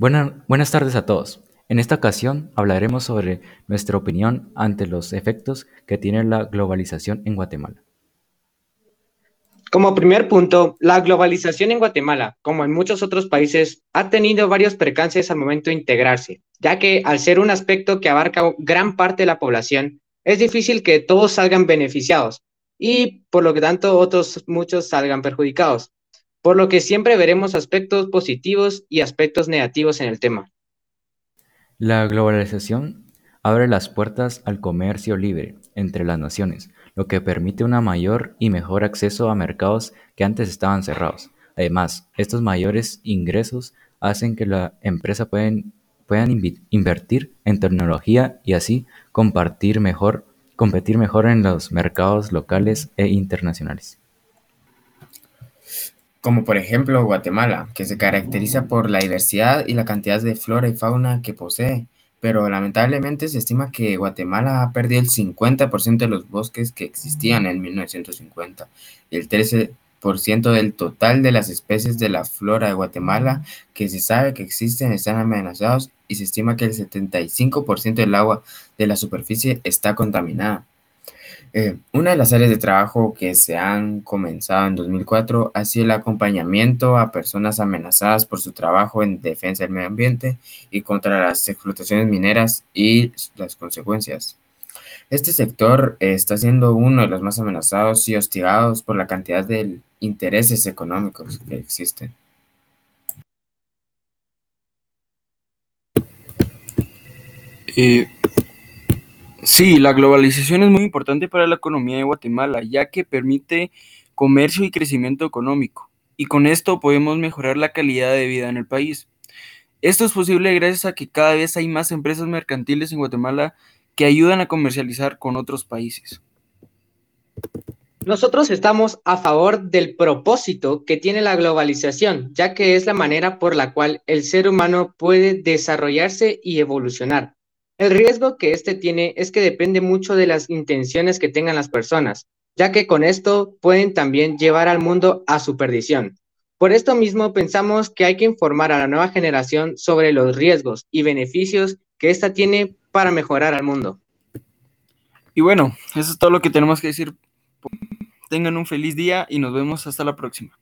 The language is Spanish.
buenas tardes a todos. En esta ocasión hablaremos sobre nuestra opinión ante los efectos que tiene la globalización en Guatemala. Como primer punto, la globalización en Guatemala, como en muchos otros países, ha tenido varios percances al momento de integrarse, ya que al ser un aspecto que abarca gran parte de la población, es difícil que todos salgan beneficiados y por lo tanto otros muchos salgan perjudicados, por lo que siempre veremos aspectos positivos y aspectos negativos en el tema. La globalización abre las puertas al comercio libre entre las naciones, lo que permite un mayor y mejor acceso a mercados que antes estaban cerrados. Además, estos mayores ingresos hacen que la empresa puedan, puedan invertir en tecnología y así competir mejor en los mercados locales e internacionales. Como por ejemplo Guatemala, que se caracteriza por la diversidad y la cantidad de flora y fauna que posee pero lamentablemente se estima que Guatemala ha perdido el 50% de los bosques que existían en 1950 y el 13% del total de las especies de la flora de Guatemala que se sabe que existen están amenazados y se estima que el 75% del agua de la superficie está contaminada. Eh, una de las áreas de trabajo que se han comenzado en 2004 ha sido el acompañamiento a personas amenazadas por su trabajo en defensa del medio ambiente y contra las explotaciones mineras y las consecuencias. Este sector está siendo uno de los más amenazados y hostigados por la cantidad de intereses económicos que existen. Eh, Sí, la globalización es muy importante para la economía de Guatemala, ya que permite comercio y crecimiento económico, y con esto podemos mejorar la calidad de vida en el país. Esto es posible gracias a que cada vez hay más empresas mercantiles en Guatemala que ayudan a comercializar con otros países. Nosotros estamos a favor del propósito que tiene la globalización, ya que es la manera por la cual el ser humano puede desarrollarse y evolucionar. El riesgo que este tiene es que depende mucho de las intenciones que tengan las personas, ya que con esto pueden también llevar al mundo a su perdición. Por esto mismo pensamos que hay que informar a la nueva generación sobre los riesgos y beneficios que ésta tiene para mejorar al mundo. Y bueno, eso es todo lo que tenemos que decir. Tengan un feliz día y nos vemos hasta la próxima.